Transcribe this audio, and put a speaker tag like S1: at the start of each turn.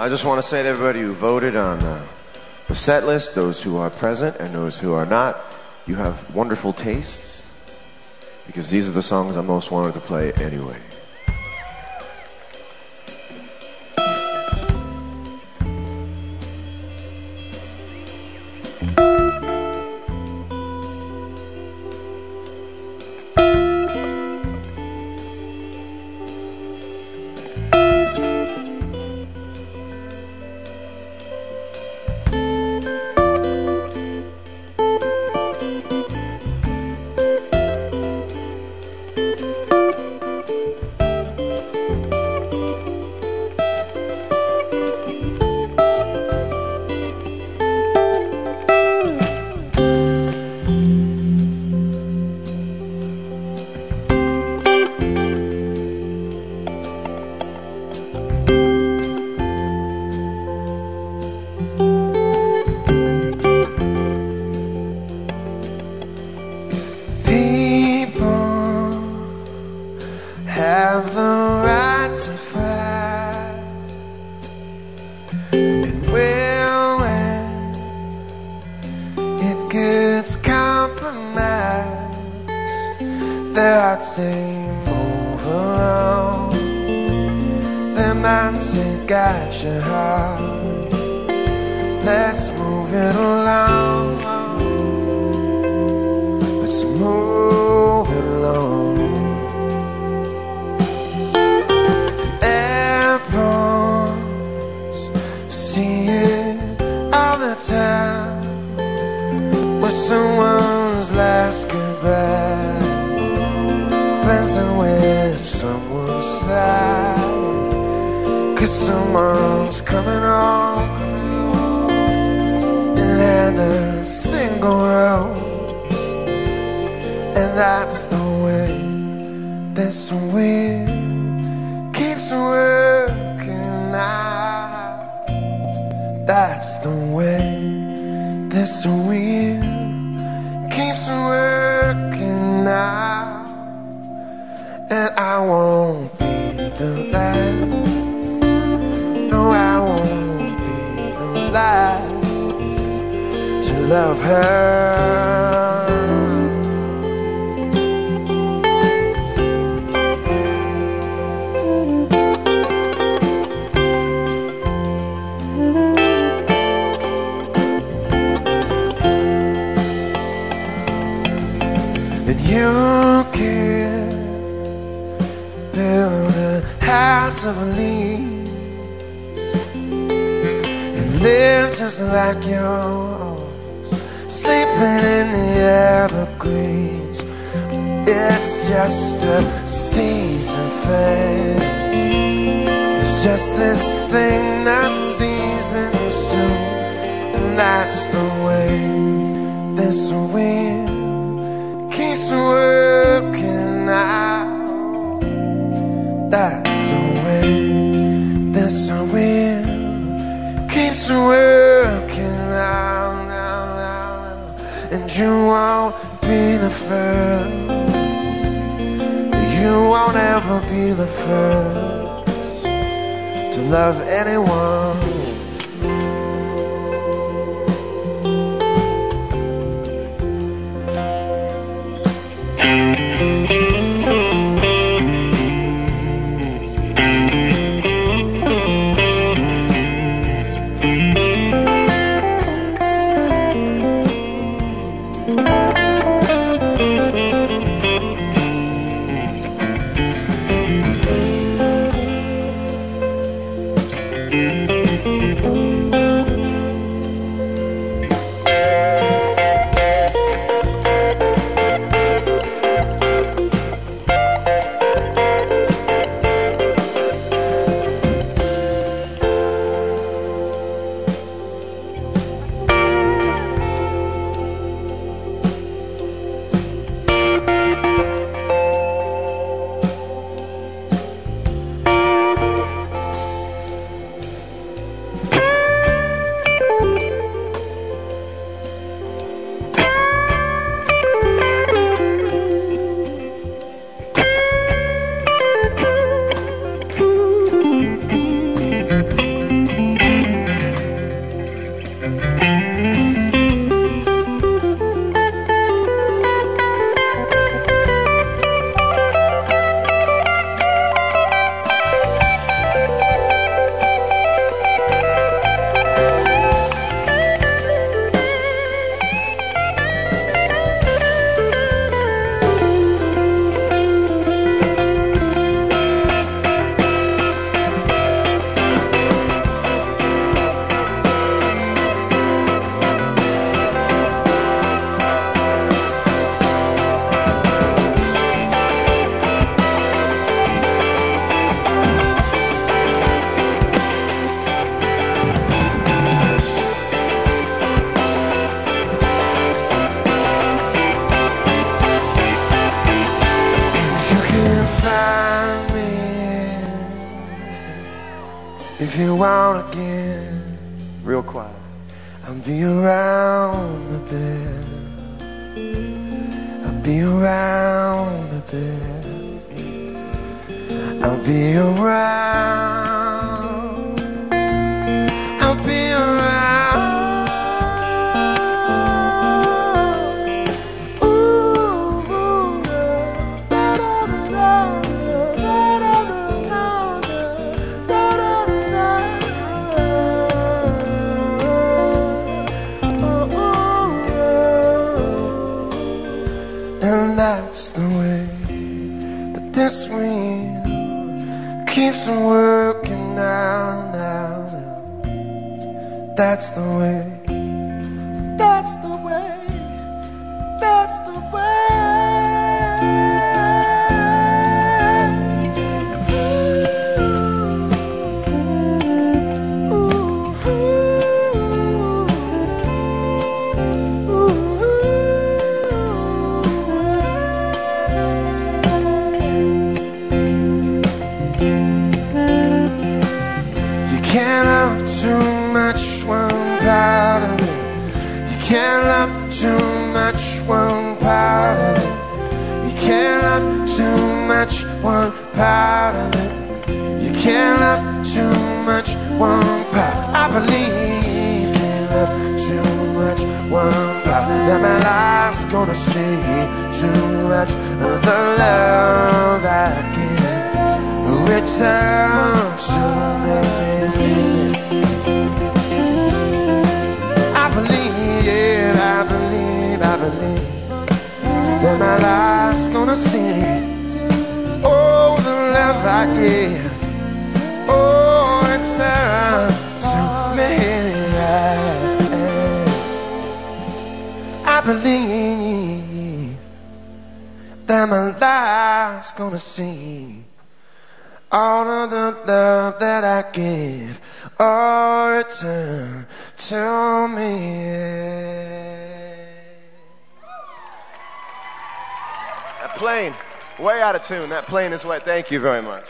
S1: I just want to say to everybody who voted on uh, the set list, those who are present and those who are not, you have wonderful tastes because these are the songs I most wanted to play anyway. Say move along. Their mindset got your heart. Let's move it along. Let's move it along. Airports see it all the time. With someone's Cause someone's coming home, coming home, and had a single rose. And that's the way this wheel keeps working out. That's the way this wheel keeps working out. And I won't be the last. Last to love her. And you can build a house of leaves live just like yours, sleeping in the evergreens. It's just a season thing. It's just this thing that seasons do, and that's the way this wind keeps working out. That's keeps working out. Now, now, and you won't be the first. You won't ever be the first to love anyone. find me if you want again. Real quiet. I'll be around a bit. I'll be around a bit. I'll be around. Keeps on working now, now. That's the way. Can't love too much one part of it. You can't love too much one part of it. You can't love too much one part. I believe you can't love too much one part. That my life's gonna see too much of the love I give. Return to me. Believe that my life's gonna see. Oh, the love I give. Oh, return to me. I believe that my life's gonna see all of the love that I give. Oh, return to me. Plane, way out of tune. That plane is wet. Thank you very much.